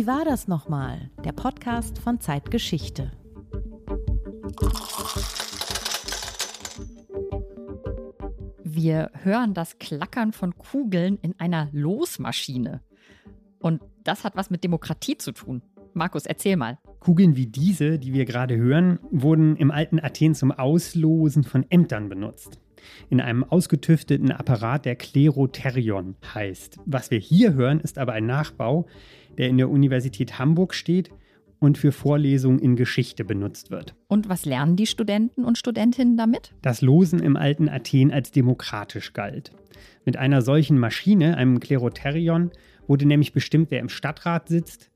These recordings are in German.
Wie war das nochmal? Der Podcast von Zeitgeschichte. Wir hören das Klackern von Kugeln in einer Losmaschine. Und das hat was mit Demokratie zu tun. Markus, erzähl mal. Kugeln wie diese, die wir gerade hören, wurden im alten Athen zum Auslosen von Ämtern benutzt. In einem ausgetüfteten Apparat, der Klerotherion heißt. Was wir hier hören, ist aber ein Nachbau, der in der Universität Hamburg steht und für Vorlesungen in Geschichte benutzt wird. Und was lernen die Studenten und Studentinnen damit? Das Losen im alten Athen als demokratisch galt. Mit einer solchen Maschine, einem Klerotherion, wurde nämlich bestimmt, wer im Stadtrat sitzt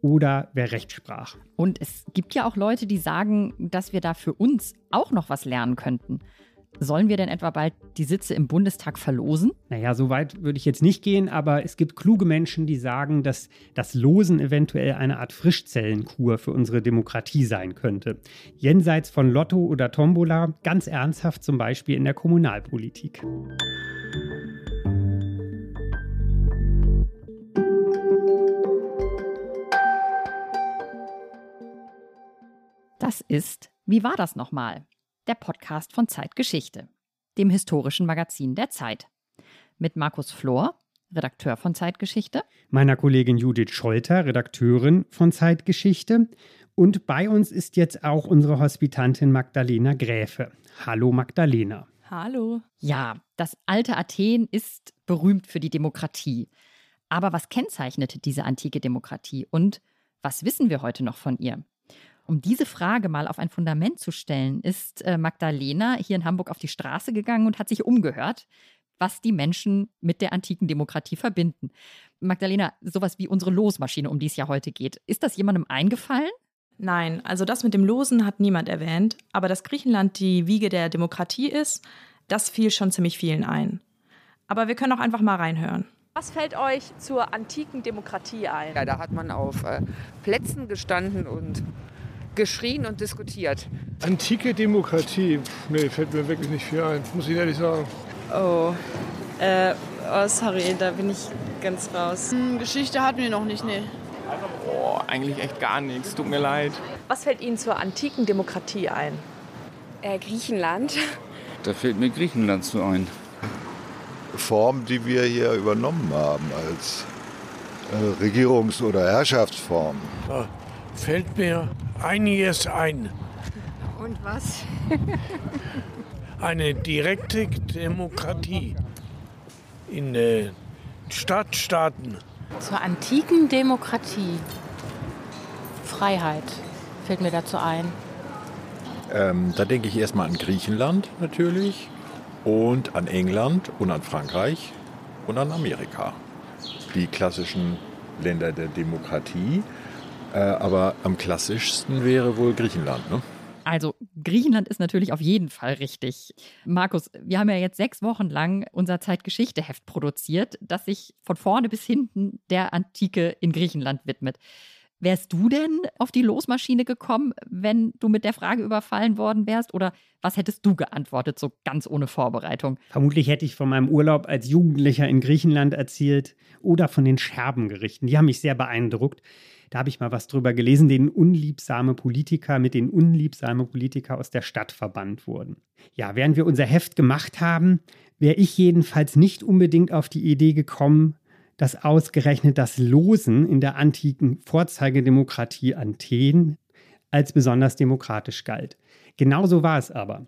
oder wer Recht sprach. Und es gibt ja auch Leute, die sagen, dass wir da für uns auch noch was lernen könnten. Sollen wir denn etwa bald die Sitze im Bundestag verlosen? Naja, so weit würde ich jetzt nicht gehen, aber es gibt kluge Menschen, die sagen, dass das Losen eventuell eine Art Frischzellenkur für unsere Demokratie sein könnte. Jenseits von Lotto oder Tombola, ganz ernsthaft zum Beispiel in der Kommunalpolitik. Das ist Wie war das nochmal? Der Podcast von Zeitgeschichte, dem historischen Magazin der Zeit. Mit Markus Flor, Redakteur von Zeitgeschichte. Meiner Kollegin Judith Scholter, Redakteurin von Zeitgeschichte. Und bei uns ist jetzt auch unsere Hospitantin Magdalena Gräfe. Hallo Magdalena. Hallo. Ja, das alte Athen ist berühmt für die Demokratie. Aber was kennzeichnet diese antike Demokratie und was wissen wir heute noch von ihr? Um diese Frage mal auf ein Fundament zu stellen, ist äh, Magdalena hier in Hamburg auf die Straße gegangen und hat sich umgehört, was die Menschen mit der antiken Demokratie verbinden. Magdalena, sowas wie unsere Losmaschine, um die es ja heute geht, ist das jemandem eingefallen? Nein, also das mit dem Losen hat niemand erwähnt, aber dass Griechenland die Wiege der Demokratie ist, das fiel schon ziemlich vielen ein. Aber wir können auch einfach mal reinhören. Was fällt euch zur antiken Demokratie ein? Ja, da hat man auf äh, Plätzen gestanden und geschrien und diskutiert. Antike Demokratie, nee, fällt mir wirklich nicht viel ein, muss ich ehrlich sagen. Oh, äh, oh sorry, da bin ich ganz raus. Hm, Geschichte hatten wir noch nicht, nee. Boah, eigentlich echt gar nichts, tut mir leid. Was fällt Ihnen zur antiken Demokratie ein? Äh, Griechenland. Da fällt mir Griechenland zu ein. Form, die wir hier übernommen haben als äh, Regierungs- oder Herrschaftsform. Da fällt mir einiges ein. Und was? Eine direkte Demokratie in äh, Stadtstaaten. Zur antiken Demokratie. Freiheit fällt mir dazu ein. Ähm, da denke ich erstmal an Griechenland natürlich und an England und an Frankreich und an Amerika. Die klassischen Länder der Demokratie. Äh, aber am klassischsten wäre wohl Griechenland, ne? Also Griechenland ist natürlich auf jeden Fall richtig. Markus, wir haben ja jetzt sechs Wochen lang unser Zeitgeschichte-Heft produziert, das sich von vorne bis hinten der Antike in Griechenland widmet. Wärst du denn auf die Losmaschine gekommen, wenn du mit der Frage überfallen worden wärst? Oder was hättest du geantwortet, so ganz ohne Vorbereitung? Vermutlich hätte ich von meinem Urlaub als Jugendlicher in Griechenland erzählt oder von den Scherbengerichten. Die haben mich sehr beeindruckt. Da habe ich mal was drüber gelesen, denen unliebsame Politiker mit den unliebsame Politiker aus der Stadt verbannt wurden. Ja, während wir unser Heft gemacht haben, wäre ich jedenfalls nicht unbedingt auf die Idee gekommen, dass ausgerechnet das Losen in der antiken Vorzeigedemokratie Athen als besonders demokratisch galt. Genauso war es aber.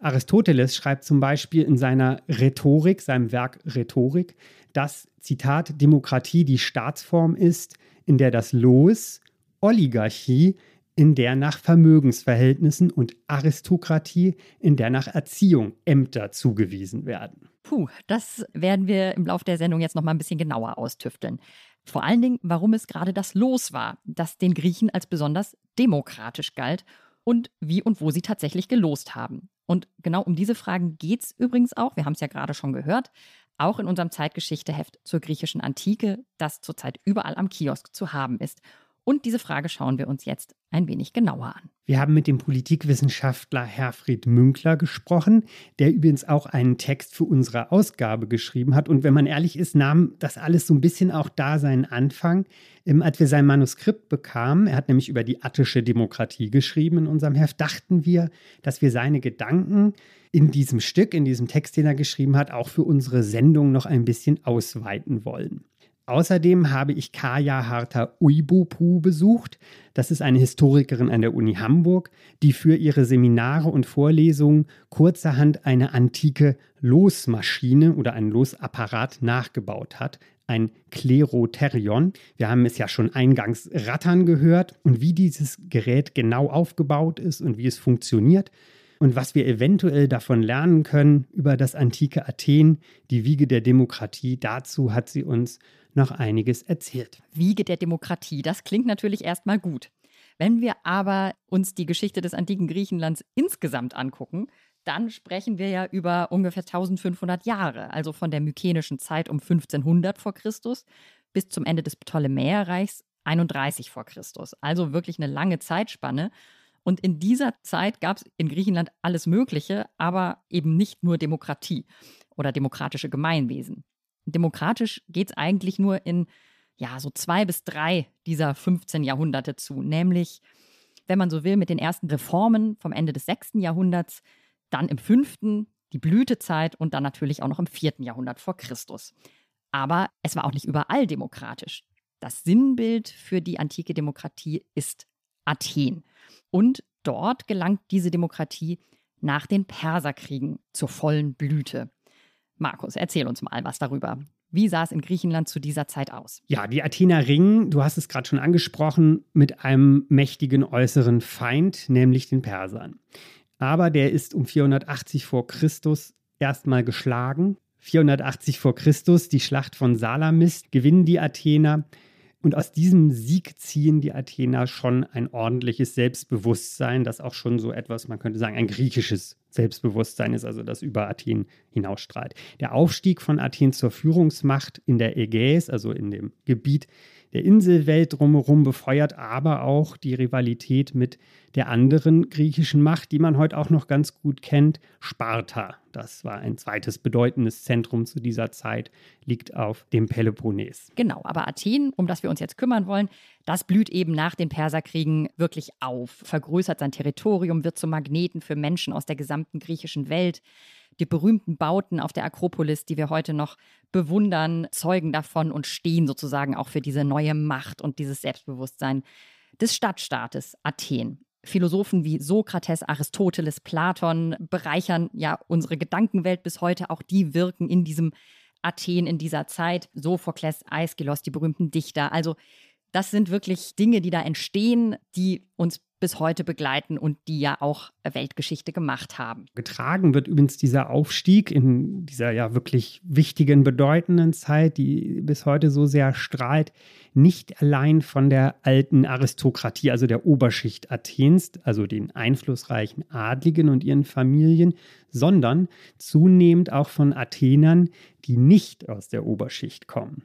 Aristoteles schreibt zum Beispiel in seiner Rhetorik, seinem Werk Rhetorik, dass, Zitat, Demokratie die Staatsform ist, in der das Los, Oligarchie, in der nach Vermögensverhältnissen und Aristokratie, in der nach Erziehung Ämter zugewiesen werden. Puh, das werden wir im Laufe der Sendung jetzt noch mal ein bisschen genauer austüfteln. Vor allen Dingen, warum es gerade das Los war, das den Griechen als besonders demokratisch galt und wie und wo sie tatsächlich gelost haben. Und genau um diese Fragen geht es übrigens auch, wir haben es ja gerade schon gehört, auch in unserem Zeitgeschichteheft zur griechischen Antike, das zurzeit überall am Kiosk zu haben ist. Und diese Frage schauen wir uns jetzt ein wenig genauer an. Wir haben mit dem Politikwissenschaftler Herfried Münkler gesprochen, der übrigens auch einen Text für unsere Ausgabe geschrieben hat. Und wenn man ehrlich ist, nahm das alles so ein bisschen auch da seinen Anfang, ähm, als wir sein Manuskript bekamen. Er hat nämlich über die attische Demokratie geschrieben in unserem Heft. Dachten wir, dass wir seine Gedanken in diesem Stück, in diesem Text, den er geschrieben hat, auch für unsere Sendung noch ein bisschen ausweiten wollen. Außerdem habe ich Kaya Harter Uibupu besucht. Das ist eine Historikerin an der Uni Hamburg, die für ihre Seminare und Vorlesungen kurzerhand eine antike Losmaschine oder einen Losapparat nachgebaut hat, ein Klerotherion. Wir haben es ja schon eingangs rattern gehört und wie dieses Gerät genau aufgebaut ist und wie es funktioniert und was wir eventuell davon lernen können über das antike Athen, die Wiege der Demokratie. Dazu hat sie uns noch einiges erzählt. Wiege der Demokratie, das klingt natürlich erstmal gut. Wenn wir aber uns die Geschichte des antiken Griechenlands insgesamt angucken, dann sprechen wir ja über ungefähr 1500 Jahre, also von der mykenischen Zeit um 1500 vor Christus bis zum Ende des Ptolemäerreichs 31 vor Christus. Also wirklich eine lange Zeitspanne. Und in dieser Zeit gab es in Griechenland alles Mögliche, aber eben nicht nur Demokratie oder demokratische Gemeinwesen. Demokratisch geht es eigentlich nur in ja, so zwei bis drei dieser 15 Jahrhunderte zu, nämlich, wenn man so will, mit den ersten Reformen vom Ende des 6. Jahrhunderts, dann im 5., die Blütezeit und dann natürlich auch noch im 4. Jahrhundert vor Christus. Aber es war auch nicht überall demokratisch. Das Sinnbild für die antike Demokratie ist Athen. Und dort gelangt diese Demokratie nach den Perserkriegen zur vollen Blüte. Markus, erzähl uns mal was darüber. Wie sah es in Griechenland zu dieser Zeit aus? Ja, die Athener ringen, du hast es gerade schon angesprochen, mit einem mächtigen äußeren Feind, nämlich den Persern. Aber der ist um 480 vor Christus erstmal geschlagen. 480 vor Christus, die Schlacht von Salamis, gewinnen die Athener. Und aus diesem Sieg ziehen die Athener schon ein ordentliches Selbstbewusstsein, das auch schon so etwas, man könnte sagen, ein griechisches Selbstbewusstsein ist, also das über Athen hinausstrahlt. Der Aufstieg von Athen zur Führungsmacht in der Ägäis, also in dem Gebiet der Inselwelt drumherum befeuert aber auch die Rivalität mit der anderen griechischen Macht, die man heute auch noch ganz gut kennt, Sparta. Das war ein zweites bedeutendes Zentrum zu dieser Zeit, liegt auf dem Peloponnes. Genau, aber Athen, um das wir uns jetzt kümmern wollen, das blüht eben nach den Perserkriegen wirklich auf, vergrößert sein Territorium, wird zum Magneten für Menschen aus der gesamten griechischen Welt. Die berühmten Bauten auf der Akropolis, die wir heute noch bewundern, zeugen davon und stehen sozusagen auch für diese neue Macht und dieses Selbstbewusstsein des Stadtstaates Athen. Philosophen wie Sokrates, Aristoteles, Platon bereichern ja unsere Gedankenwelt bis heute. Auch die wirken in diesem Athen in dieser Zeit. Sophokles, Aeschylus, die berühmten Dichter. Also das sind wirklich Dinge, die da entstehen, die uns bis heute begleiten und die ja auch Weltgeschichte gemacht haben. Getragen wird übrigens dieser Aufstieg in dieser ja wirklich wichtigen, bedeutenden Zeit, die bis heute so sehr strahlt, nicht allein von der alten Aristokratie, also der Oberschicht Athens, also den einflussreichen Adligen und ihren Familien, sondern zunehmend auch von Athenern, die nicht aus der Oberschicht kommen.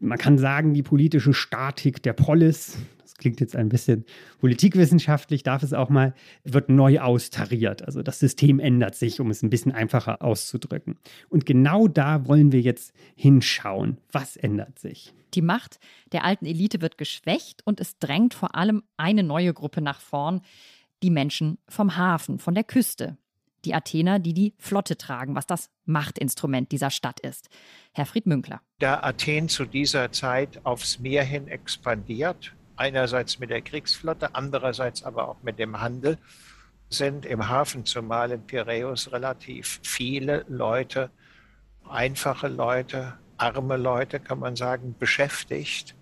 Man kann sagen, die politische Statik der Polis, klingt jetzt ein bisschen politikwissenschaftlich, darf es auch mal, wird neu austariert. Also das System ändert sich, um es ein bisschen einfacher auszudrücken. Und genau da wollen wir jetzt hinschauen. Was ändert sich? Die Macht der alten Elite wird geschwächt und es drängt vor allem eine neue Gruppe nach vorn, die Menschen vom Hafen, von der Küste die Athener, die die Flotte tragen, was das Machtinstrument dieser Stadt ist. Herr Fried Münkler. Da Athen zu dieser Zeit aufs Meer hin expandiert, einerseits mit der Kriegsflotte, andererseits aber auch mit dem Handel, sind im Hafen, zumal in Piräus, relativ viele Leute, einfache Leute, arme Leute, kann man sagen, beschäftigt,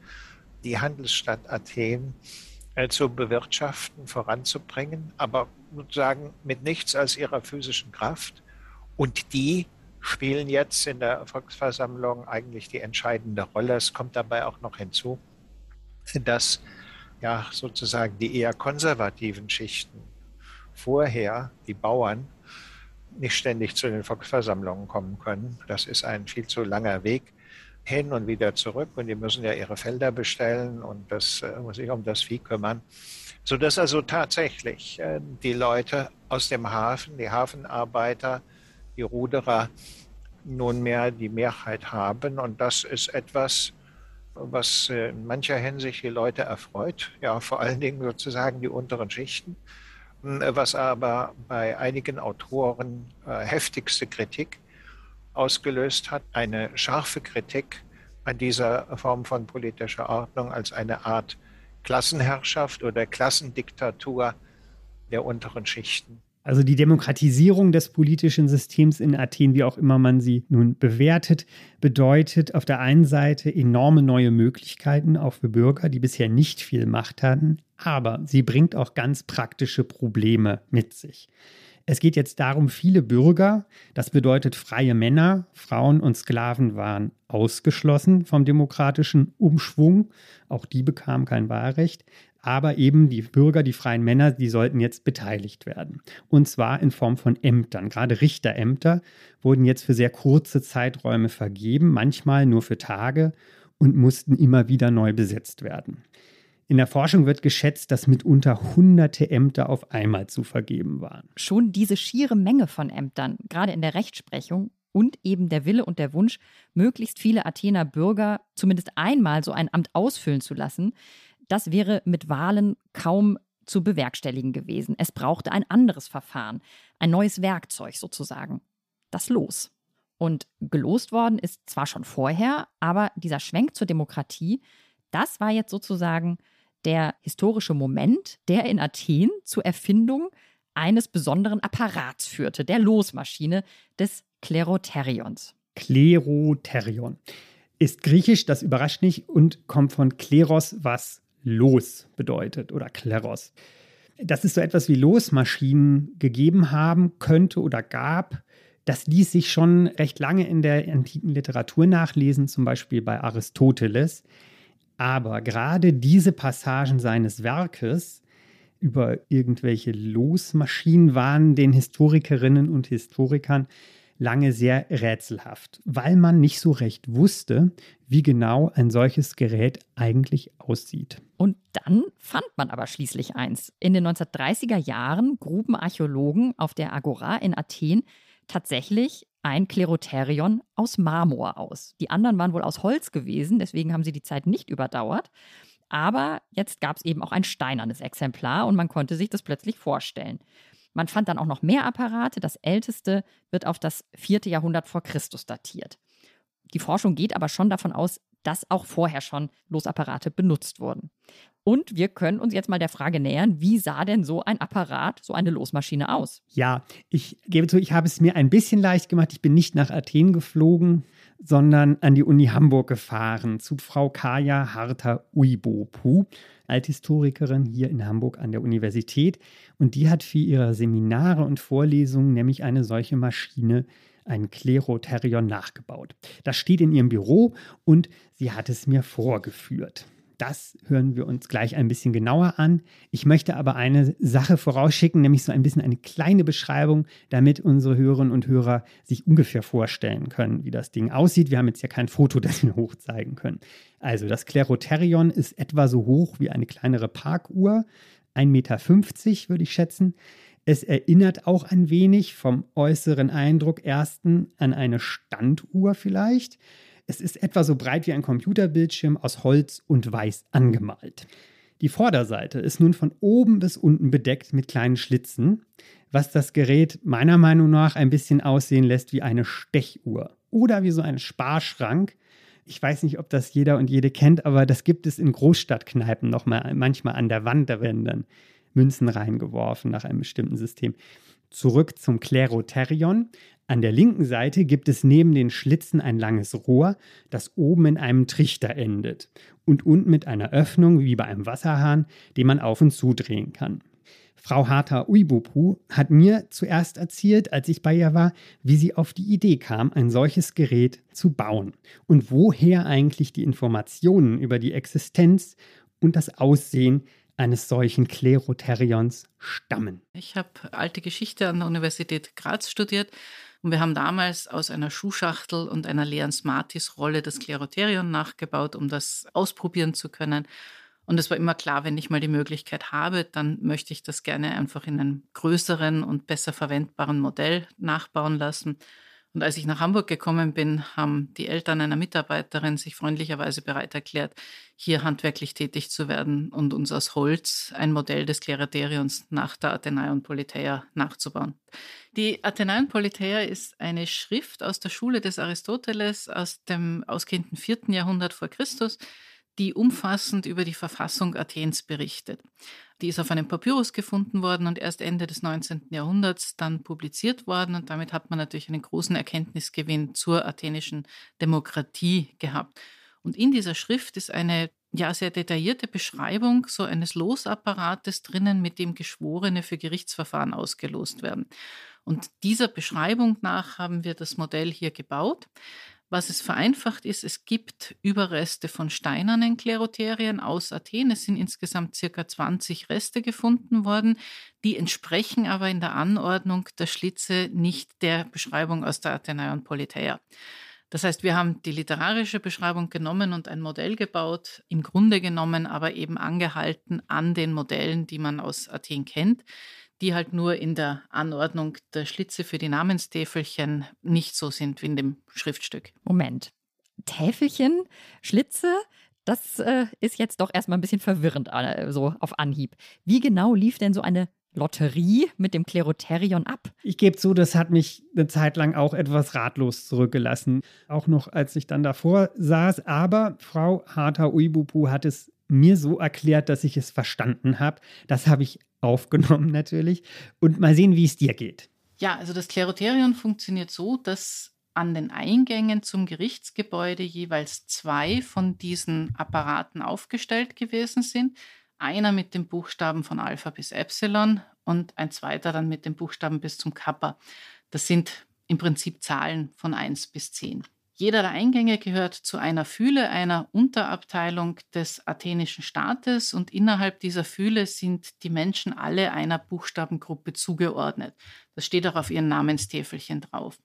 die Handelsstadt Athen äh, zu bewirtschaften, voranzubringen, aber sozusagen mit nichts als ihrer physischen Kraft. Und die spielen jetzt in der Volksversammlung eigentlich die entscheidende Rolle. Es kommt dabei auch noch hinzu, dass ja sozusagen die eher konservativen Schichten vorher, die Bauern, nicht ständig zu den Volksversammlungen kommen können. Das ist ein viel zu langer Weg hin und wieder zurück und die müssen ja ihre Felder bestellen und das äh, muss sich um das Vieh kümmern. sodass also tatsächlich äh, die Leute aus dem Hafen, die Hafenarbeiter, die Ruderer nunmehr die Mehrheit haben. Und das ist etwas, was äh, in mancher Hinsicht die Leute erfreut, ja, vor allen Dingen sozusagen die unteren Schichten, hm, was aber bei einigen Autoren äh, heftigste Kritik ausgelöst hat, eine scharfe Kritik an dieser Form von politischer Ordnung als eine Art Klassenherrschaft oder Klassendiktatur der unteren Schichten. Also die Demokratisierung des politischen Systems in Athen, wie auch immer man sie nun bewertet, bedeutet auf der einen Seite enorme neue Möglichkeiten auch für Bürger, die bisher nicht viel Macht hatten, aber sie bringt auch ganz praktische Probleme mit sich. Es geht jetzt darum, viele Bürger, das bedeutet freie Männer, Frauen und Sklaven waren ausgeschlossen vom demokratischen Umschwung. Auch die bekamen kein Wahlrecht. Aber eben die Bürger, die freien Männer, die sollten jetzt beteiligt werden. Und zwar in Form von Ämtern. Gerade Richterämter wurden jetzt für sehr kurze Zeiträume vergeben, manchmal nur für Tage und mussten immer wieder neu besetzt werden. In der Forschung wird geschätzt, dass mitunter hunderte Ämter auf einmal zu vergeben waren. Schon diese schiere Menge von Ämtern, gerade in der Rechtsprechung und eben der Wille und der Wunsch, möglichst viele Athener Bürger zumindest einmal so ein Amt ausfüllen zu lassen, das wäre mit Wahlen kaum zu bewerkstelligen gewesen. Es brauchte ein anderes Verfahren, ein neues Werkzeug sozusagen. Das Los. Und gelost worden ist zwar schon vorher, aber dieser Schwenk zur Demokratie, das war jetzt sozusagen der historische Moment, der in Athen zur Erfindung eines besonderen Apparats führte, der Losmaschine des Kleroterions. Kleroterion ist griechisch, das überrascht nicht, und kommt von Kleros, was los bedeutet oder Kleros. Dass es so etwas wie Losmaschinen gegeben haben könnte oder gab, das ließ sich schon recht lange in der antiken Literatur nachlesen, zum Beispiel bei Aristoteles. Aber gerade diese Passagen seines Werkes über irgendwelche Losmaschinen waren den Historikerinnen und Historikern lange sehr rätselhaft, weil man nicht so recht wusste, wie genau ein solches Gerät eigentlich aussieht. Und dann fand man aber schließlich eins. In den 1930er Jahren gruben Archäologen auf der Agora in Athen tatsächlich ein Kleroterion aus Marmor aus. Die anderen waren wohl aus Holz gewesen, deswegen haben sie die Zeit nicht überdauert. Aber jetzt gab es eben auch ein steinernes Exemplar und man konnte sich das plötzlich vorstellen. Man fand dann auch noch mehr Apparate. Das älteste wird auf das vierte Jahrhundert vor Christus datiert. Die Forschung geht aber schon davon aus, dass auch vorher schon Losapparate benutzt wurden. Und wir können uns jetzt mal der Frage nähern, wie sah denn so ein Apparat, so eine Losmaschine aus? Ja, ich gebe zu, ich habe es mir ein bisschen leicht gemacht. Ich bin nicht nach Athen geflogen, sondern an die Uni Hamburg gefahren zu Frau Kaya Harter Uibopu, Althistorikerin hier in Hamburg an der Universität. Und die hat für ihre Seminare und Vorlesungen nämlich eine solche Maschine ein Klerotherion nachgebaut. Das steht in ihrem Büro und sie hat es mir vorgeführt. Das hören wir uns gleich ein bisschen genauer an. Ich möchte aber eine Sache vorausschicken, nämlich so ein bisschen eine kleine Beschreibung, damit unsere Hörerinnen und Hörer sich ungefähr vorstellen können, wie das Ding aussieht. Wir haben jetzt ja kein Foto, das wir hochzeigen können. Also das Klerotherion ist etwa so hoch wie eine kleinere Parkuhr, 1,50 Meter würde ich schätzen. Es erinnert auch ein wenig vom äußeren Eindruck ersten an eine Standuhr vielleicht. Es ist etwa so breit wie ein Computerbildschirm aus Holz und weiß angemalt. Die Vorderseite ist nun von oben bis unten bedeckt mit kleinen Schlitzen, was das Gerät meiner Meinung nach ein bisschen aussehen lässt wie eine Stechuhr oder wie so ein Sparschrank. Ich weiß nicht, ob das jeder und jede kennt, aber das gibt es in Großstadtkneipen noch mal manchmal an der Wand. Da werden dann Münzen reingeworfen nach einem bestimmten System. Zurück zum Klerotherion. An der linken Seite gibt es neben den Schlitzen ein langes Rohr, das oben in einem Trichter endet und unten mit einer Öffnung wie bei einem Wasserhahn, den man auf und zudrehen kann. Frau Harta Uibupu hat mir zuerst erzählt, als ich bei ihr war, wie sie auf die Idee kam, ein solches Gerät zu bauen und woher eigentlich die Informationen über die Existenz und das Aussehen eines solchen Klerotherions stammen. Ich habe alte Geschichte an der Universität Graz studiert und wir haben damals aus einer Schuhschachtel und einer leeren Smarties-Rolle das Klerotherion nachgebaut, um das ausprobieren zu können. Und es war immer klar, wenn ich mal die Möglichkeit habe, dann möchte ich das gerne einfach in einem größeren und besser verwendbaren Modell nachbauen lassen. Und als ich nach Hamburg gekommen bin, haben die Eltern einer Mitarbeiterin sich freundlicherweise bereit erklärt, hier handwerklich tätig zu werden und uns aus Holz ein Modell des Kleraterions nach der Athenaion Politeia nachzubauen. Die Athenaion Politeia ist eine Schrift aus der Schule des Aristoteles aus dem ausgehenden vierten Jahrhundert vor Christus, die umfassend über die Verfassung Athens berichtet. Die ist auf einem Papyrus gefunden worden und erst Ende des 19. Jahrhunderts dann publiziert worden. Und damit hat man natürlich einen großen Erkenntnisgewinn zur athenischen Demokratie gehabt. Und in dieser Schrift ist eine ja sehr detaillierte Beschreibung so eines Losapparates drinnen, mit dem Geschworene für Gerichtsverfahren ausgelost werden. Und dieser Beschreibung nach haben wir das Modell hier gebaut. Was es vereinfacht ist, es gibt Überreste von steinernen Kleroterien aus Athen. Es sind insgesamt circa 20 Reste gefunden worden. Die entsprechen aber in der Anordnung der Schlitze nicht der Beschreibung aus der Athenaion Politeia. Das heißt, wir haben die literarische Beschreibung genommen und ein Modell gebaut, im Grunde genommen aber eben angehalten an den Modellen, die man aus Athen kennt die halt nur in der Anordnung der Schlitze für die Namenstäfelchen nicht so sind wie in dem Schriftstück. Moment. Täfelchen, Schlitze, das äh, ist jetzt doch erstmal ein bisschen verwirrend, äh, so auf Anhieb. Wie genau lief denn so eine Lotterie mit dem Kleroterion ab? Ich gebe zu, das hat mich eine Zeit lang auch etwas ratlos zurückgelassen. Auch noch, als ich dann davor saß. Aber Frau Harter Uibupu hat es mir so erklärt, dass ich es verstanden habe. Das habe ich aufgenommen natürlich. Und mal sehen, wie es dir geht. Ja, also das Kleroterion funktioniert so, dass an den Eingängen zum Gerichtsgebäude jeweils zwei von diesen Apparaten aufgestellt gewesen sind. Einer mit dem Buchstaben von Alpha bis Epsilon und ein zweiter dann mit dem Buchstaben bis zum Kappa. Das sind im Prinzip Zahlen von 1 bis 10. Jeder der Eingänge gehört zu einer Fühle, einer Unterabteilung des athenischen Staates und innerhalb dieser Fühle sind die Menschen alle einer Buchstabengruppe zugeordnet. Das steht auch auf ihren Namenstäfelchen drauf.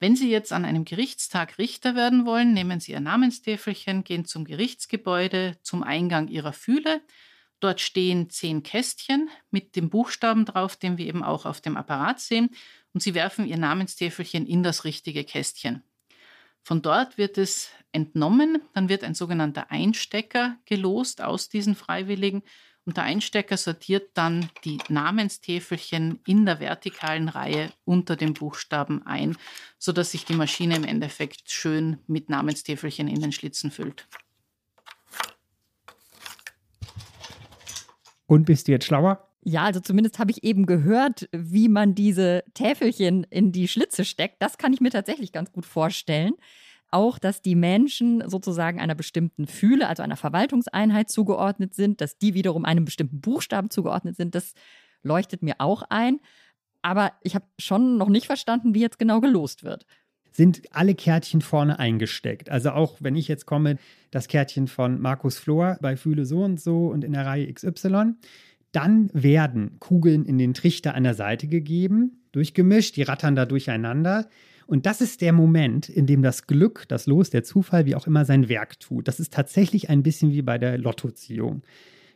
Wenn Sie jetzt an einem Gerichtstag Richter werden wollen, nehmen Sie Ihr Namenstäfelchen, gehen zum Gerichtsgebäude, zum Eingang Ihrer Fühle. Dort stehen zehn Kästchen mit dem Buchstaben drauf, den wir eben auch auf dem Apparat sehen. Und Sie werfen Ihr Namenstäfelchen in das richtige Kästchen. Von dort wird es entnommen, dann wird ein sogenannter Einstecker gelost aus diesen Freiwilligen und der Einstecker sortiert dann die Namenstäfelchen in der vertikalen Reihe unter dem Buchstaben ein, sodass sich die Maschine im Endeffekt schön mit Namenstäfelchen in den Schlitzen füllt. Und bist du jetzt schlauer? Ja, also zumindest habe ich eben gehört, wie man diese Täfelchen in die Schlitze steckt. Das kann ich mir tatsächlich ganz gut vorstellen. Auch, dass die Menschen sozusagen einer bestimmten Fühle, also einer Verwaltungseinheit zugeordnet sind, dass die wiederum einem bestimmten Buchstaben zugeordnet sind, das leuchtet mir auch ein. Aber ich habe schon noch nicht verstanden, wie jetzt genau gelost wird sind alle Kärtchen vorne eingesteckt. Also auch wenn ich jetzt komme, das Kärtchen von Markus Flor bei Fühle so und so und in der Reihe XY, dann werden Kugeln in den Trichter an der Seite gegeben, durchgemischt, die rattern da durcheinander. Und das ist der Moment, in dem das Glück, das Los, der Zufall, wie auch immer, sein Werk tut. Das ist tatsächlich ein bisschen wie bei der Lottoziehung.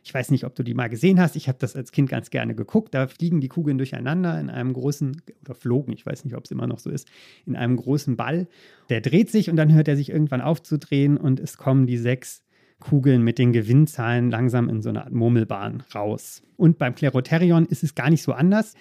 Ich weiß nicht, ob du die mal gesehen hast. Ich habe das als Kind ganz gerne geguckt. Da fliegen die Kugeln durcheinander in einem großen, oder flogen, ich weiß nicht, ob es immer noch so ist, in einem großen Ball. Der dreht sich und dann hört er sich irgendwann aufzudrehen und es kommen die sechs Kugeln mit den Gewinnzahlen langsam in so eine Art Murmelbahn raus. Und beim Kleroterion ist es gar nicht so anders.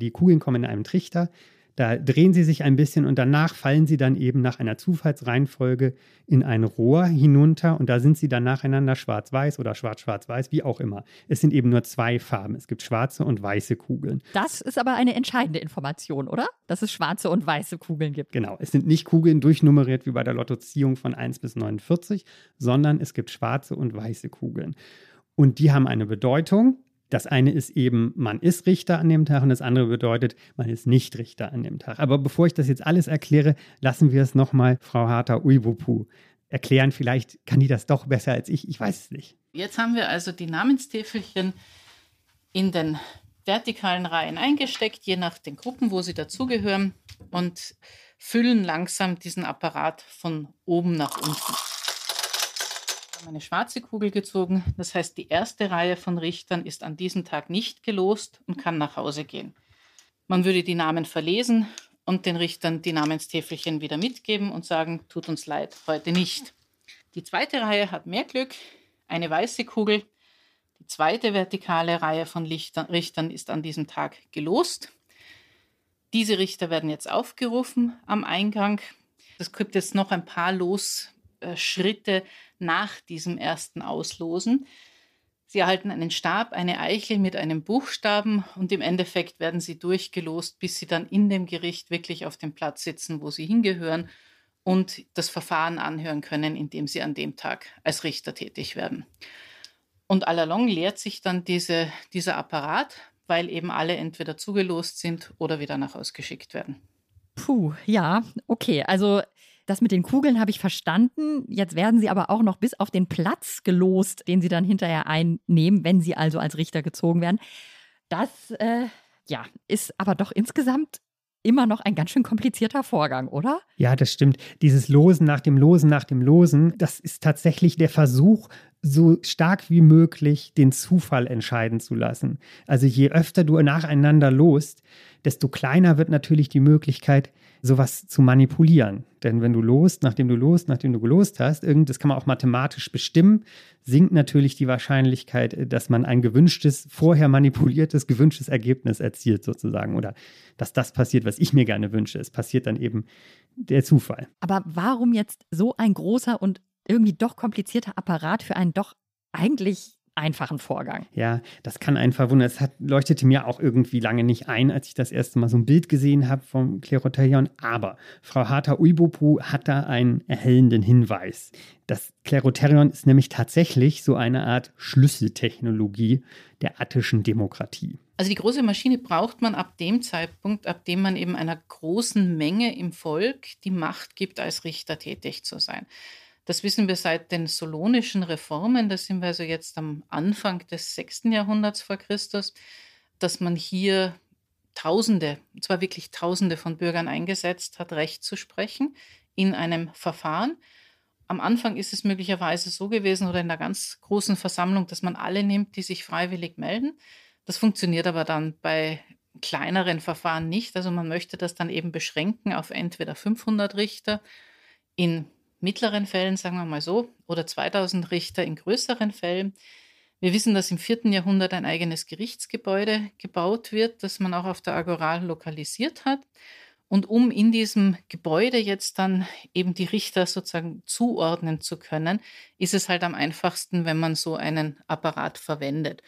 Die Kugeln kommen in einem Trichter. Da drehen sie sich ein bisschen und danach fallen sie dann eben nach einer Zufallsreihenfolge in ein Rohr hinunter und da sind sie dann nacheinander schwarz-weiß oder schwarz-schwarz-weiß, wie auch immer. Es sind eben nur zwei Farben. Es gibt schwarze und weiße Kugeln. Das ist aber eine entscheidende Information, oder? Dass es schwarze und weiße Kugeln gibt. Genau. Es sind nicht Kugeln durchnummeriert wie bei der Lottoziehung von 1 bis 49, sondern es gibt schwarze und weiße Kugeln. Und die haben eine Bedeutung. Das eine ist eben, man ist Richter an dem Tag und das andere bedeutet, man ist nicht Richter an dem Tag. Aber bevor ich das jetzt alles erkläre, lassen wir es nochmal Frau Harter Uibupu erklären. Vielleicht kann die das doch besser als ich. Ich weiß es nicht. Jetzt haben wir also die Namenstäfelchen in den vertikalen Reihen eingesteckt, je nach den Gruppen, wo sie dazugehören und füllen langsam diesen Apparat von oben nach unten. Haben eine schwarze Kugel gezogen. Das heißt, die erste Reihe von Richtern ist an diesem Tag nicht gelost und kann nach Hause gehen. Man würde die Namen verlesen und den Richtern die Namenstäfelchen wieder mitgeben und sagen, tut uns leid, heute nicht. Die zweite Reihe hat mehr Glück, eine weiße Kugel. Die zweite vertikale Reihe von Richtern ist an diesem Tag gelost. Diese Richter werden jetzt aufgerufen am Eingang. Es gibt jetzt noch ein paar Losschritte nach diesem ersten Auslosen. Sie erhalten einen Stab, eine Eichel mit einem Buchstaben und im Endeffekt werden sie durchgelost, bis sie dann in dem Gericht wirklich auf dem Platz sitzen, wo sie hingehören und das Verfahren anhören können, indem sie an dem Tag als Richter tätig werden. Und allalong leert sich dann diese, dieser Apparat weil eben alle entweder zugelost sind oder wieder nach Hause geschickt werden. Puh, ja, okay. Also das mit den Kugeln habe ich verstanden. Jetzt werden sie aber auch noch bis auf den Platz gelost, den sie dann hinterher einnehmen, wenn sie also als Richter gezogen werden. Das, äh, ja, ist aber doch insgesamt immer noch ein ganz schön komplizierter Vorgang, oder? Ja, das stimmt. Dieses Losen nach dem Losen nach dem Losen, das ist tatsächlich der Versuch, so stark wie möglich den Zufall entscheiden zu lassen. Also je öfter du nacheinander lost, desto kleiner wird natürlich die Möglichkeit, sowas zu manipulieren. Denn wenn du lost, nachdem du lost, nachdem du gelost hast, irgend, das kann man auch mathematisch bestimmen, sinkt natürlich die Wahrscheinlichkeit, dass man ein gewünschtes, vorher manipuliertes, gewünschtes Ergebnis erzielt sozusagen. Oder dass das passiert, was ich mir gerne wünsche. Es passiert dann eben der Zufall. Aber warum jetzt so ein großer und irgendwie doch komplizierter Apparat für einen doch eigentlich einfachen Vorgang. Ja, das kann einen verwundern. Es hat, leuchtete mir auch irgendwie lange nicht ein, als ich das erste Mal so ein Bild gesehen habe vom Kleroterion. Aber Frau Harter-Uibopu hat da einen erhellenden Hinweis. Das Kleroterion ist nämlich tatsächlich so eine Art Schlüsseltechnologie der attischen Demokratie. Also die große Maschine braucht man ab dem Zeitpunkt, ab dem man eben einer großen Menge im Volk die Macht gibt, als Richter tätig zu sein. Das wissen wir seit den solonischen Reformen, da sind wir also jetzt am Anfang des 6. Jahrhunderts vor Christus, dass man hier Tausende, und zwar wirklich Tausende von Bürgern eingesetzt hat, Recht zu sprechen in einem Verfahren. Am Anfang ist es möglicherweise so gewesen oder in der ganz großen Versammlung, dass man alle nimmt, die sich freiwillig melden. Das funktioniert aber dann bei kleineren Verfahren nicht. Also man möchte das dann eben beschränken auf entweder 500 Richter in mittleren Fällen, sagen wir mal so, oder 2000 Richter in größeren Fällen. Wir wissen, dass im vierten Jahrhundert ein eigenes Gerichtsgebäude gebaut wird, das man auch auf der Agora lokalisiert hat. Und um in diesem Gebäude jetzt dann eben die Richter sozusagen zuordnen zu können, ist es halt am einfachsten, wenn man so einen Apparat verwendet.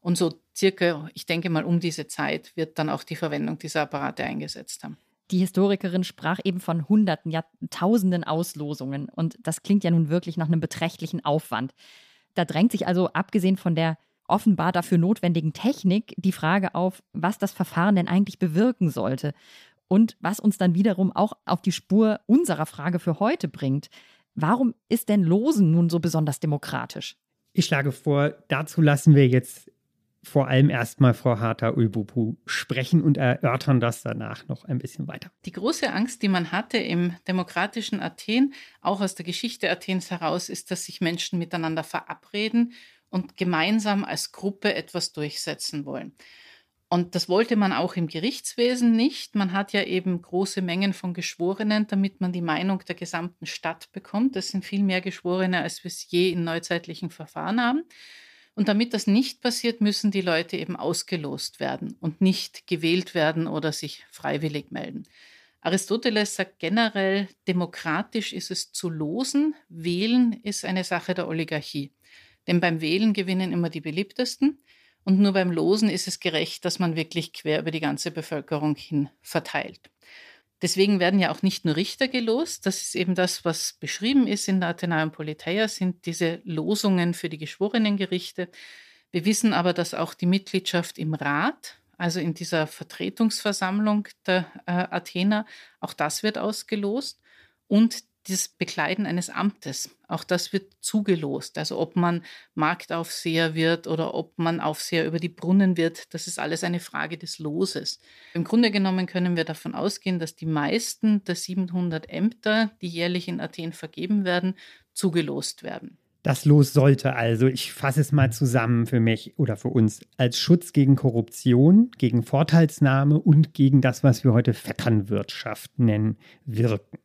Und so circa, ich denke mal, um diese Zeit wird dann auch die Verwendung dieser Apparate eingesetzt haben. Die Historikerin sprach eben von Hunderten, ja Tausenden Auslosungen. Und das klingt ja nun wirklich nach einem beträchtlichen Aufwand. Da drängt sich also, abgesehen von der offenbar dafür notwendigen Technik, die Frage auf, was das Verfahren denn eigentlich bewirken sollte. Und was uns dann wiederum auch auf die Spur unserer Frage für heute bringt. Warum ist denn Losen nun so besonders demokratisch? Ich schlage vor, dazu lassen wir jetzt vor allem erstmal Frau Harter-Ulbupu sprechen und erörtern das danach noch ein bisschen weiter. Die große Angst, die man hatte im demokratischen Athen, auch aus der Geschichte Athens heraus, ist, dass sich Menschen miteinander verabreden und gemeinsam als Gruppe etwas durchsetzen wollen. Und das wollte man auch im Gerichtswesen nicht. Man hat ja eben große Mengen von Geschworenen, damit man die Meinung der gesamten Stadt bekommt. Das sind viel mehr Geschworene, als wir es je in neuzeitlichen Verfahren haben. Und damit das nicht passiert, müssen die Leute eben ausgelost werden und nicht gewählt werden oder sich freiwillig melden. Aristoteles sagt generell, demokratisch ist es zu losen, wählen ist eine Sache der Oligarchie. Denn beim Wählen gewinnen immer die beliebtesten und nur beim Losen ist es gerecht, dass man wirklich quer über die ganze Bevölkerung hin verteilt. Deswegen werden ja auch nicht nur Richter gelost. Das ist eben das, was beschrieben ist in der Athenaeum Politeia, sind diese Losungen für die Geschworenengerichte. Wir wissen aber, dass auch die Mitgliedschaft im Rat, also in dieser Vertretungsversammlung der äh, Athener, auch das wird ausgelost. Und das Bekleiden eines Amtes. Auch das wird zugelost. Also ob man Marktaufseher wird oder ob man Aufseher über die Brunnen wird, das ist alles eine Frage des Loses. Im Grunde genommen können wir davon ausgehen, dass die meisten der 700 Ämter, die jährlich in Athen vergeben werden, zugelost werden. Das Los sollte also, ich fasse es mal zusammen für mich oder für uns, als Schutz gegen Korruption, gegen Vorteilsnahme und gegen das, was wir heute Vetternwirtschaft nennen, wirken.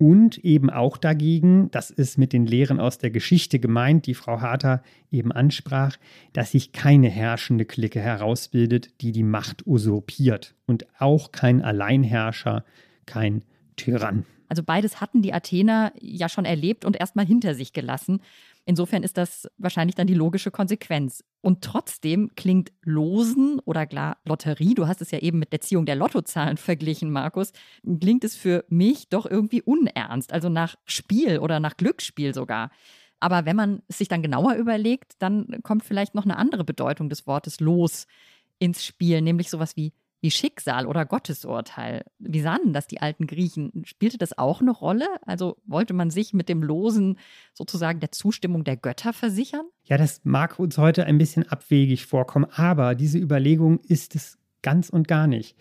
Und eben auch dagegen, das ist mit den Lehren aus der Geschichte gemeint, die Frau Harter eben ansprach, dass sich keine herrschende Clique herausbildet, die die Macht usurpiert und auch kein Alleinherrscher, kein Tyrann. Also beides hatten die Athener ja schon erlebt und erstmal hinter sich gelassen. Insofern ist das wahrscheinlich dann die logische Konsequenz. Und trotzdem klingt Losen oder klar Lotterie, du hast es ja eben mit der Ziehung der Lottozahlen verglichen, Markus, klingt es für mich doch irgendwie unernst, also nach Spiel oder nach Glücksspiel sogar. Aber wenn man es sich dann genauer überlegt, dann kommt vielleicht noch eine andere Bedeutung des Wortes Los ins Spiel, nämlich sowas wie wie Schicksal oder Gottesurteil. Wie sahen das die alten Griechen? Spielte das auch eine Rolle? Also wollte man sich mit dem Losen sozusagen der Zustimmung der Götter versichern? Ja, das mag uns heute ein bisschen abwegig vorkommen, aber diese Überlegung ist es ganz und gar nicht.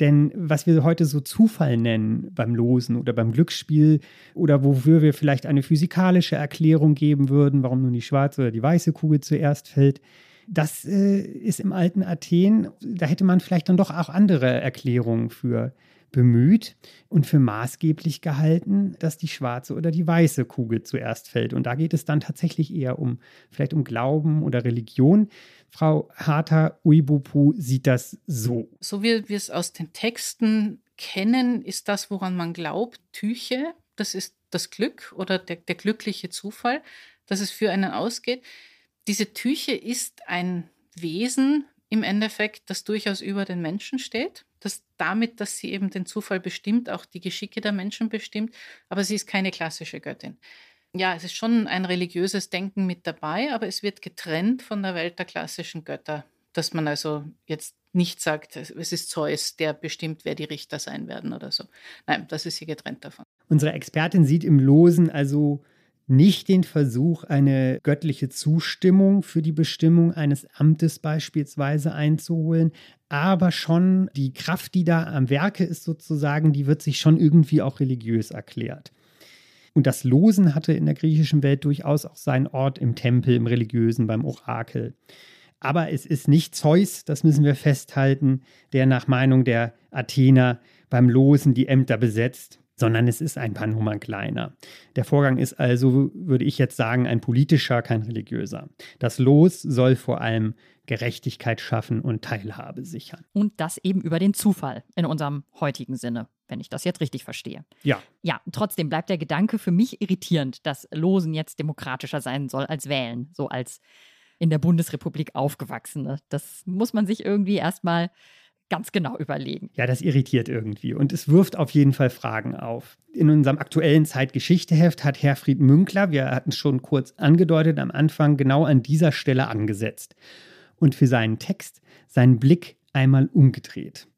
Denn was wir heute so Zufall nennen beim Losen oder beim Glücksspiel oder wofür wir vielleicht eine physikalische Erklärung geben würden, warum nun die schwarze oder die weiße Kugel zuerst fällt, das äh, ist im alten Athen, da hätte man vielleicht dann doch auch andere Erklärungen für bemüht und für maßgeblich gehalten, dass die schwarze oder die weiße Kugel zuerst fällt. Und da geht es dann tatsächlich eher um vielleicht um Glauben oder Religion. Frau Harter Uibupu sieht das so. So wie wir es aus den Texten kennen, ist das, woran man glaubt, Tüche. Das ist das Glück oder der, der glückliche Zufall, dass es für einen ausgeht. Diese Tüche ist ein Wesen im Endeffekt, das durchaus über den Menschen steht, das damit, dass sie eben den Zufall bestimmt, auch die Geschicke der Menschen bestimmt, aber sie ist keine klassische Göttin. Ja, es ist schon ein religiöses Denken mit dabei, aber es wird getrennt von der Welt der klassischen Götter, dass man also jetzt nicht sagt, es ist Zeus, der bestimmt, wer die Richter sein werden oder so. Nein, das ist hier getrennt davon. Unsere Expertin sieht im Losen also nicht den Versuch, eine göttliche Zustimmung für die Bestimmung eines Amtes beispielsweise einzuholen, aber schon die Kraft, die da am Werke ist sozusagen, die wird sich schon irgendwie auch religiös erklärt. Und das Losen hatte in der griechischen Welt durchaus auch seinen Ort im Tempel, im religiösen, beim Orakel. Aber es ist nicht Zeus, das müssen wir festhalten, der nach Meinung der Athener beim Losen die Ämter besetzt, sondern es ist ein paar Nummern kleiner. Der Vorgang ist also, würde ich jetzt sagen, ein politischer, kein religiöser. Das Los soll vor allem Gerechtigkeit schaffen und Teilhabe sichern. Und das eben über den Zufall in unserem heutigen Sinne, wenn ich das jetzt richtig verstehe. Ja. Ja, trotzdem bleibt der Gedanke für mich irritierend, dass Losen jetzt demokratischer sein soll als Wählen, so als in der Bundesrepublik aufgewachsene. Das muss man sich irgendwie erstmal ganz genau überlegen. Ja, das irritiert irgendwie und es wirft auf jeden Fall Fragen auf. In unserem aktuellen Zeitgeschichteheft hat Herfried Münkler, wir hatten es schon kurz angedeutet am Anfang, genau an dieser Stelle angesetzt und für seinen Text seinen Blick einmal umgedreht.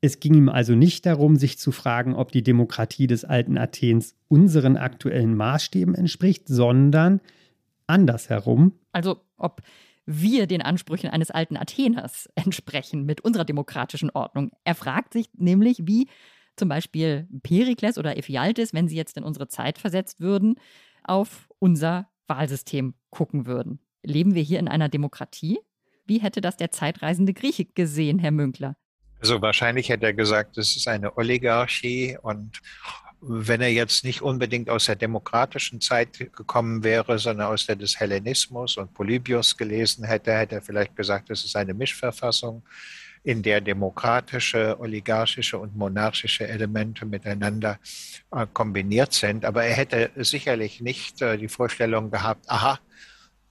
Es ging ihm also nicht darum, sich zu fragen, ob die Demokratie des alten Athens unseren aktuellen Maßstäben entspricht, sondern andersherum. Also ob wir den Ansprüchen eines alten Atheners entsprechen mit unserer demokratischen Ordnung. Er fragt sich nämlich, wie zum Beispiel Perikles oder Ephialtes, wenn sie jetzt in unsere Zeit versetzt würden, auf unser Wahlsystem gucken würden. Leben wir hier in einer Demokratie? Wie hätte das der zeitreisende Grieche gesehen, Herr Münkler? Also wahrscheinlich hätte er gesagt, es ist eine Oligarchie und wenn er jetzt nicht unbedingt aus der demokratischen Zeit gekommen wäre, sondern aus der des Hellenismus und Polybios gelesen hätte, hätte er vielleicht gesagt, es ist eine Mischverfassung, in der demokratische, oligarchische und monarchische Elemente miteinander äh, kombiniert sind. Aber er hätte sicherlich nicht äh, die Vorstellung gehabt, aha,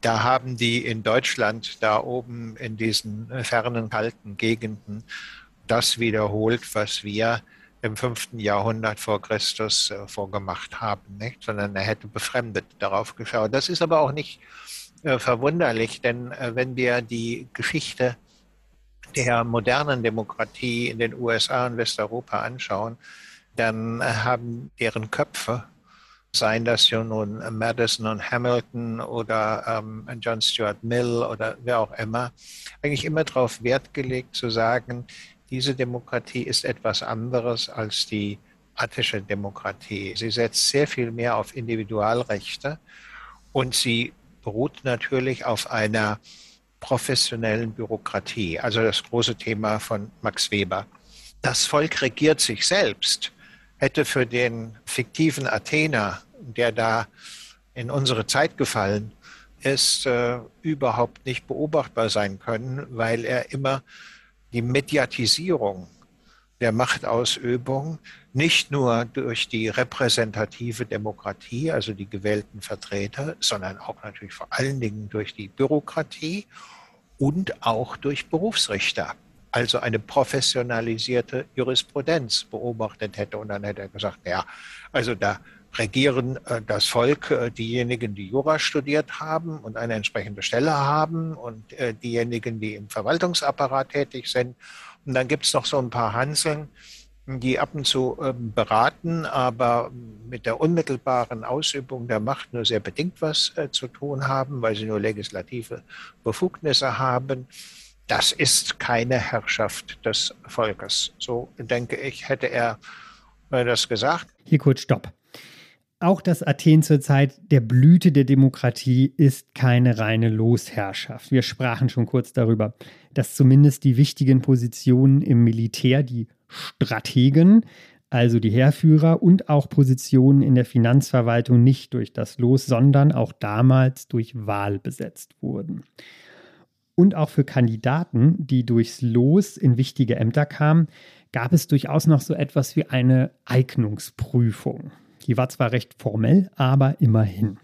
da haben die in Deutschland, da oben in diesen fernen, kalten Gegenden, das wiederholt, was wir im fünften Jahrhundert vor Christus äh, vorgemacht haben, nicht? sondern er hätte befremdet darauf geschaut. Das ist aber auch nicht äh, verwunderlich, denn äh, wenn wir die Geschichte der modernen Demokratie in den USA und Westeuropa anschauen, dann haben deren Köpfe, seien das ja nun Madison und Hamilton oder ähm, John Stuart Mill oder wer auch immer, eigentlich immer darauf Wert gelegt zu sagen, diese Demokratie ist etwas anderes als die attische Demokratie. Sie setzt sehr viel mehr auf Individualrechte und sie beruht natürlich auf einer professionellen Bürokratie, also das große Thema von Max Weber. Das Volk regiert sich selbst, hätte für den fiktiven Athener, der da in unsere Zeit gefallen ist, äh, überhaupt nicht beobachtbar sein können, weil er immer die Mediatisierung der Machtausübung nicht nur durch die repräsentative Demokratie, also die gewählten Vertreter, sondern auch natürlich vor allen Dingen durch die Bürokratie und auch durch Berufsrichter, also eine professionalisierte Jurisprudenz beobachtet hätte. Und dann hätte er gesagt, ja, also da regieren äh, das Volk äh, diejenigen, die Jura studiert haben und eine entsprechende Stelle haben und äh, diejenigen, die im Verwaltungsapparat tätig sind. Und dann gibt es noch so ein paar Hanseln, die ab und zu ähm, beraten, aber mit der unmittelbaren Ausübung der Macht nur sehr bedingt was zu tun haben, weil sie nur legislative Befugnisse haben. Das ist keine Herrschaft des Volkes. So denke ich, hätte er das gesagt. Hier kurz Stopp. Auch das Athen zur Zeit der Blüte der Demokratie ist keine reine Losherrschaft. Wir sprachen schon kurz darüber, dass zumindest die wichtigen Positionen im Militär, die Strategen, also die Heerführer und auch Positionen in der Finanzverwaltung nicht durch das Los, sondern auch damals durch Wahl besetzt wurden. Und auch für Kandidaten, die durchs Los in wichtige Ämter kamen, gab es durchaus noch so etwas wie eine Eignungsprüfung. Die war zwar recht formell, aber immerhin.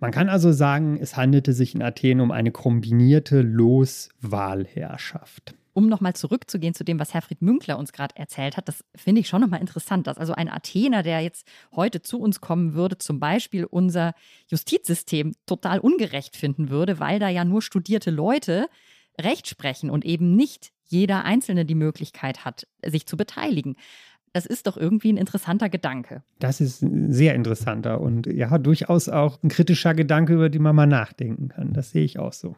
Man kann also sagen, es handelte sich in Athen um eine kombinierte Loswahlherrschaft. Um nochmal zurückzugehen zu dem, was Herfried Münkler uns gerade erzählt hat, das finde ich schon nochmal interessant, dass also ein Athener, der jetzt heute zu uns kommen würde, zum Beispiel unser Justizsystem total ungerecht finden würde, weil da ja nur studierte Leute Recht sprechen und eben nicht jeder Einzelne die Möglichkeit hat, sich zu beteiligen. Das ist doch irgendwie ein interessanter Gedanke. Das ist ein sehr interessanter und ja, durchaus auch ein kritischer Gedanke, über den man mal nachdenken kann. Das sehe ich auch so.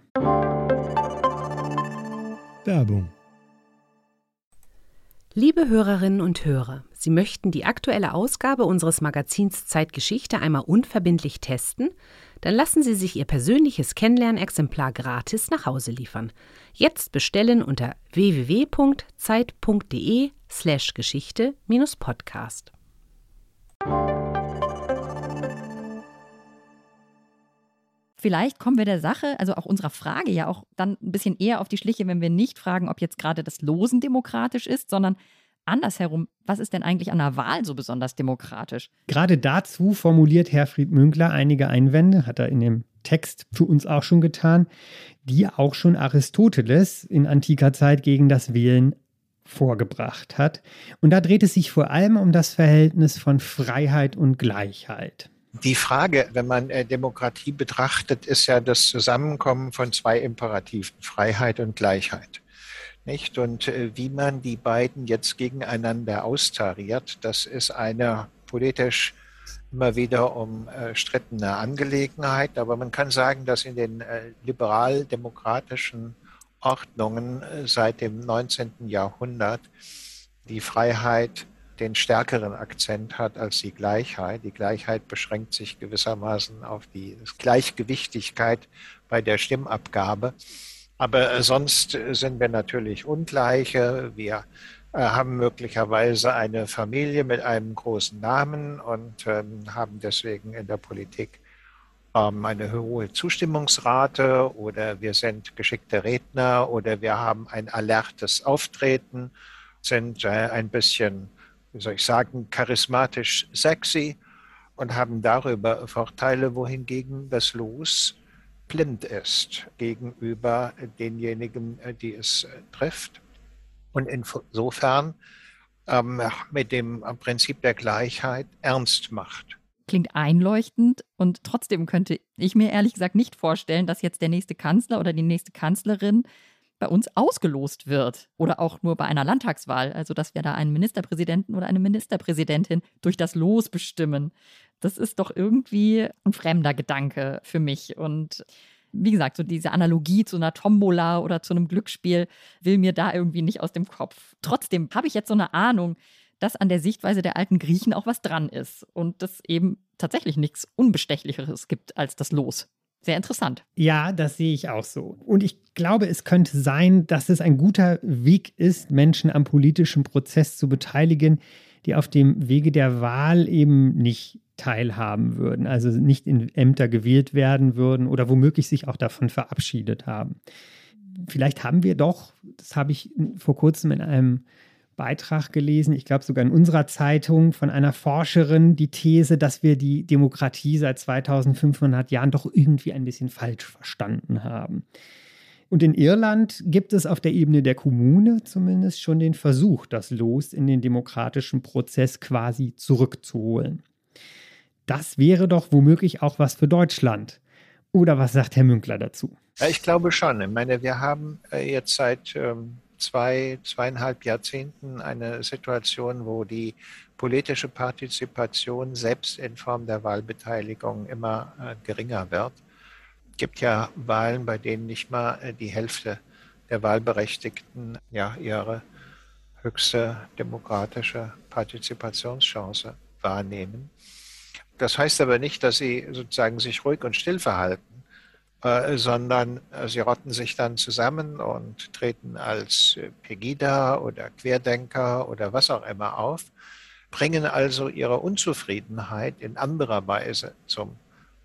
Werbung. Liebe Hörerinnen und Hörer, Sie möchten die aktuelle Ausgabe unseres Magazins Zeitgeschichte einmal unverbindlich testen? Dann lassen Sie sich Ihr persönliches Kennenlernexemplar gratis nach Hause liefern. Jetzt bestellen unter www.zeit.de slash Geschichte-Podcast. Vielleicht kommen wir der Sache, also auch unserer Frage ja auch dann ein bisschen eher auf die Schliche, wenn wir nicht fragen, ob jetzt gerade das Losen demokratisch ist, sondern andersherum, was ist denn eigentlich an der Wahl so besonders demokratisch? Gerade dazu formuliert Herfried Münkler einige Einwände, hat er in dem Text für uns auch schon getan, die auch schon Aristoteles in antiker Zeit gegen das Wählen vorgebracht hat. Und da dreht es sich vor allem um das Verhältnis von Freiheit und Gleichheit. Die Frage, wenn man äh, Demokratie betrachtet, ist ja das Zusammenkommen von zwei Imperativen, Freiheit und Gleichheit. Nicht? Und äh, wie man die beiden jetzt gegeneinander austariert, das ist eine politisch immer wieder umstrittene Angelegenheit. Aber man kann sagen, dass in den äh, liberal-demokratischen Ordnungen äh, seit dem 19. Jahrhundert die Freiheit den stärkeren Akzent hat als die Gleichheit. Die Gleichheit beschränkt sich gewissermaßen auf die Gleichgewichtigkeit bei der Stimmabgabe. Aber äh, sonst sind wir natürlich Ungleiche. Wir äh, haben möglicherweise eine Familie mit einem großen Namen und ähm, haben deswegen in der Politik ähm, eine hohe Zustimmungsrate oder wir sind geschickte Redner oder wir haben ein alertes Auftreten, sind äh, ein bisschen, wie soll ich sagen, charismatisch sexy und haben darüber Vorteile, wohingegen das Los blind ist gegenüber denjenigen, äh, die es äh, trifft. Und insofern ähm, mit dem Prinzip der Gleichheit ernst macht. Klingt einleuchtend und trotzdem könnte ich mir ehrlich gesagt nicht vorstellen, dass jetzt der nächste Kanzler oder die nächste Kanzlerin bei uns ausgelost wird oder auch nur bei einer Landtagswahl, also dass wir da einen Ministerpräsidenten oder eine Ministerpräsidentin durch das Los bestimmen. Das ist doch irgendwie ein fremder Gedanke für mich. Und wie gesagt, so diese Analogie zu einer Tombola oder zu einem Glücksspiel will mir da irgendwie nicht aus dem Kopf. Trotzdem habe ich jetzt so eine Ahnung, dass an der Sichtweise der alten Griechen auch was dran ist und dass eben tatsächlich nichts Unbestechlicheres gibt als das Los. Sehr interessant. Ja, das sehe ich auch so. Und ich glaube, es könnte sein, dass es ein guter Weg ist, Menschen am politischen Prozess zu beteiligen, die auf dem Wege der Wahl eben nicht teilhaben würden, also nicht in Ämter gewählt werden würden oder womöglich sich auch davon verabschiedet haben. Vielleicht haben wir doch, das habe ich vor kurzem in einem Beitrag gelesen, ich glaube sogar in unserer Zeitung von einer Forscherin, die These, dass wir die Demokratie seit 2500 Jahren doch irgendwie ein bisschen falsch verstanden haben. Und in Irland gibt es auf der Ebene der Kommune zumindest schon den Versuch, das Los in den demokratischen Prozess quasi zurückzuholen. Das wäre doch womöglich auch was für Deutschland. Oder was sagt Herr Münkler dazu? Ich glaube schon. Ich meine, wir haben äh, jetzt seit ähm, zwei, zweieinhalb Jahrzehnten eine Situation, wo die politische Partizipation selbst in Form der Wahlbeteiligung immer äh, geringer wird. Es gibt ja Wahlen, bei denen nicht mal äh, die Hälfte der Wahlberechtigten ja ihre höchste demokratische Partizipationschance wahrnehmen. Das heißt aber nicht, dass sie sozusagen sich ruhig und still verhalten, äh, sondern äh, sie rotten sich dann zusammen und treten als äh, Pegida oder Querdenker oder was auch immer auf, bringen also ihre Unzufriedenheit in anderer Weise zum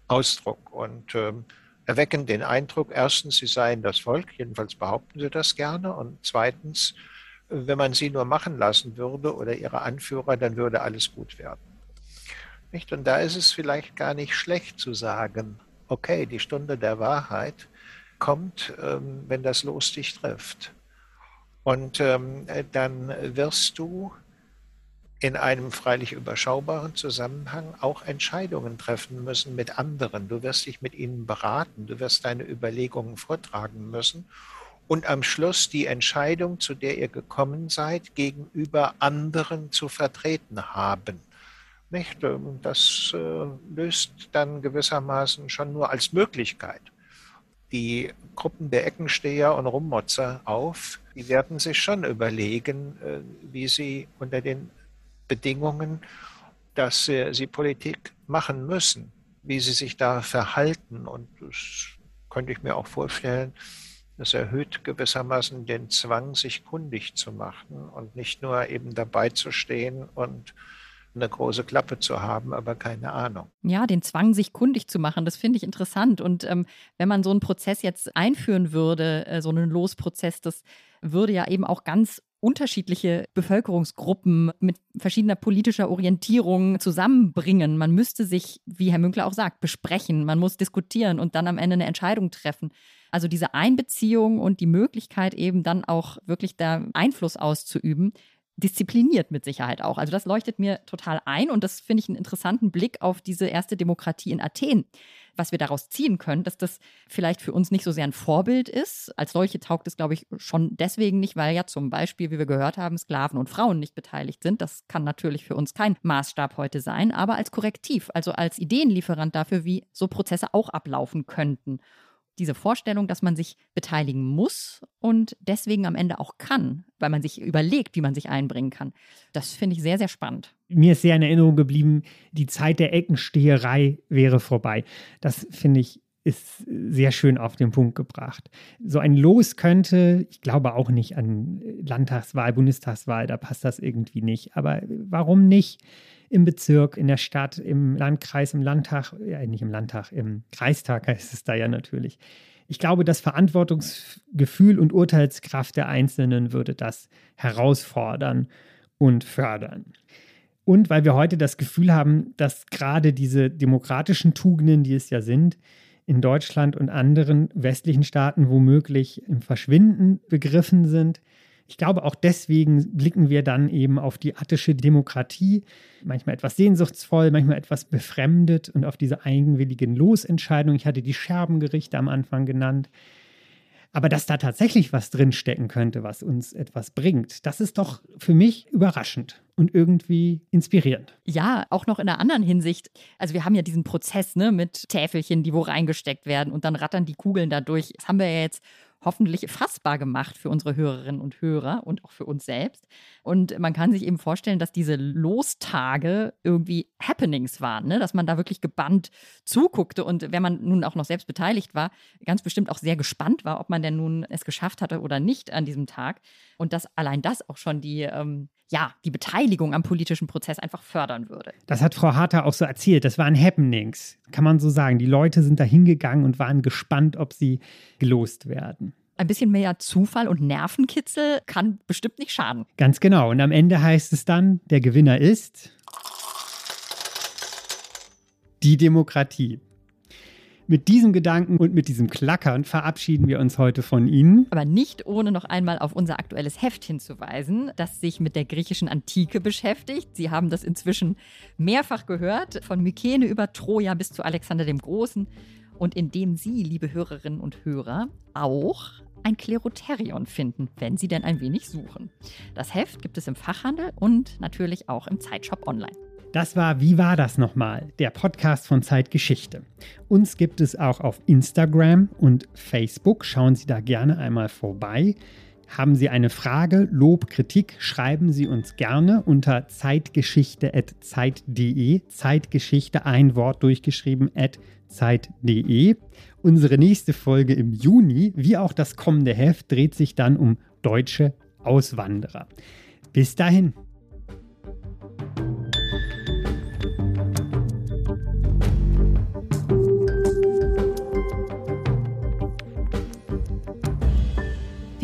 Ausdruck und ähm, erwecken den Eindruck, erstens, sie seien das Volk, jedenfalls behaupten sie das gerne, und zweitens, wenn man sie nur machen lassen würde oder ihre Anführer, dann würde alles gut werden. Nicht? Und da ist es vielleicht gar nicht schlecht zu sagen, okay, die Stunde der Wahrheit kommt, ähm, wenn das Los dich trifft. Und ähm, dann wirst du in einem freilich überschaubaren Zusammenhang auch Entscheidungen treffen müssen mit anderen. Du wirst dich mit ihnen beraten, du wirst deine Überlegungen vortragen müssen und am Schluss die Entscheidung, zu der ihr gekommen seid, gegenüber anderen zu vertreten haben. Nicht? Das äh, löst dann gewissermaßen schon nur als Möglichkeit die Gruppen der Eckensteher und Rummotzer auf. Die werden sich schon überlegen, äh, wie sie unter den Bedingungen, dass sie Politik machen müssen, wie sie sich da verhalten. Und das könnte ich mir auch vorstellen, das erhöht gewissermaßen den Zwang, sich kundig zu machen und nicht nur eben dabei zu stehen und eine große Klappe zu haben, aber keine Ahnung. Ja, den Zwang, sich kundig zu machen, das finde ich interessant. Und ähm, wenn man so einen Prozess jetzt einführen würde, äh, so einen Losprozess, das würde ja eben auch ganz unterschiedliche Bevölkerungsgruppen mit verschiedener politischer Orientierung zusammenbringen. Man müsste sich, wie Herr Münkler auch sagt, besprechen. Man muss diskutieren und dann am Ende eine Entscheidung treffen. Also diese Einbeziehung und die Möglichkeit eben dann auch wirklich da Einfluss auszuüben, diszipliniert mit Sicherheit auch. Also das leuchtet mir total ein und das finde ich einen interessanten Blick auf diese erste Demokratie in Athen. Was wir daraus ziehen können, dass das vielleicht für uns nicht so sehr ein Vorbild ist. Als solche taugt es, glaube ich, schon deswegen nicht, weil ja zum Beispiel, wie wir gehört haben, Sklaven und Frauen nicht beteiligt sind. Das kann natürlich für uns kein Maßstab heute sein, aber als Korrektiv, also als Ideenlieferant dafür, wie so Prozesse auch ablaufen könnten diese Vorstellung, dass man sich beteiligen muss und deswegen am Ende auch kann, weil man sich überlegt, wie man sich einbringen kann. Das finde ich sehr, sehr spannend. Mir ist sehr in Erinnerung geblieben, die Zeit der Eckensteherei wäre vorbei. Das finde ich ist sehr schön auf den Punkt gebracht. So ein Los könnte, ich glaube auch nicht an Landtagswahl, Bundestagswahl, da passt das irgendwie nicht. Aber warum nicht? Im Bezirk, in der Stadt, im Landkreis, im Landtag, ja nicht im Landtag, im Kreistag heißt es da ja natürlich. Ich glaube, das Verantwortungsgefühl und Urteilskraft der Einzelnen würde das herausfordern und fördern. Und weil wir heute das Gefühl haben, dass gerade diese demokratischen Tugenden, die es ja sind, in Deutschland und anderen westlichen Staaten womöglich im Verschwinden begriffen sind, ich glaube, auch deswegen blicken wir dann eben auf die attische Demokratie, manchmal etwas sehnsuchtsvoll, manchmal etwas befremdet und auf diese eigenwilligen Losentscheidungen. Ich hatte die Scherbengerichte am Anfang genannt. Aber dass da tatsächlich was drinstecken könnte, was uns etwas bringt, das ist doch für mich überraschend und irgendwie inspirierend. Ja, auch noch in einer anderen Hinsicht. Also wir haben ja diesen Prozess ne, mit Täfelchen, die wo reingesteckt werden und dann rattern die Kugeln da durch. Das haben wir ja jetzt hoffentlich fassbar gemacht für unsere Hörerinnen und Hörer und auch für uns selbst. Und man kann sich eben vorstellen, dass diese Lostage irgendwie Happenings waren, ne? dass man da wirklich gebannt zuguckte und wenn man nun auch noch selbst beteiligt war, ganz bestimmt auch sehr gespannt war, ob man denn nun es geschafft hatte oder nicht an diesem Tag. Und dass allein das auch schon die, ähm, ja, die Beteiligung am politischen Prozess einfach fördern würde. Das hat Frau Harter auch so erzählt. Das waren Happenings, kann man so sagen. Die Leute sind da hingegangen und waren gespannt, ob sie gelost werden. Ein bisschen mehr Zufall und Nervenkitzel kann bestimmt nicht schaden. Ganz genau. Und am Ende heißt es dann, der Gewinner ist die Demokratie. Mit diesem Gedanken und mit diesem Klackern verabschieden wir uns heute von Ihnen. Aber nicht ohne noch einmal auf unser aktuelles Heft hinzuweisen, das sich mit der griechischen Antike beschäftigt. Sie haben das inzwischen mehrfach gehört, von Mykene über Troja bis zu Alexander dem Großen. Und in dem Sie, liebe Hörerinnen und Hörer, auch ein Kleroterion finden, wenn Sie denn ein wenig suchen. Das Heft gibt es im Fachhandel und natürlich auch im Zeitshop online. Das war Wie war das nochmal? Der Podcast von Zeitgeschichte. Uns gibt es auch auf Instagram und Facebook. Schauen Sie da gerne einmal vorbei. Haben Sie eine Frage, Lob, Kritik, schreiben Sie uns gerne unter zeitgeschichte.zeit.de. Zeitgeschichte, ein Wort durchgeschrieben, zeit.de. Unsere nächste Folge im Juni, wie auch das kommende Heft, dreht sich dann um deutsche Auswanderer. Bis dahin.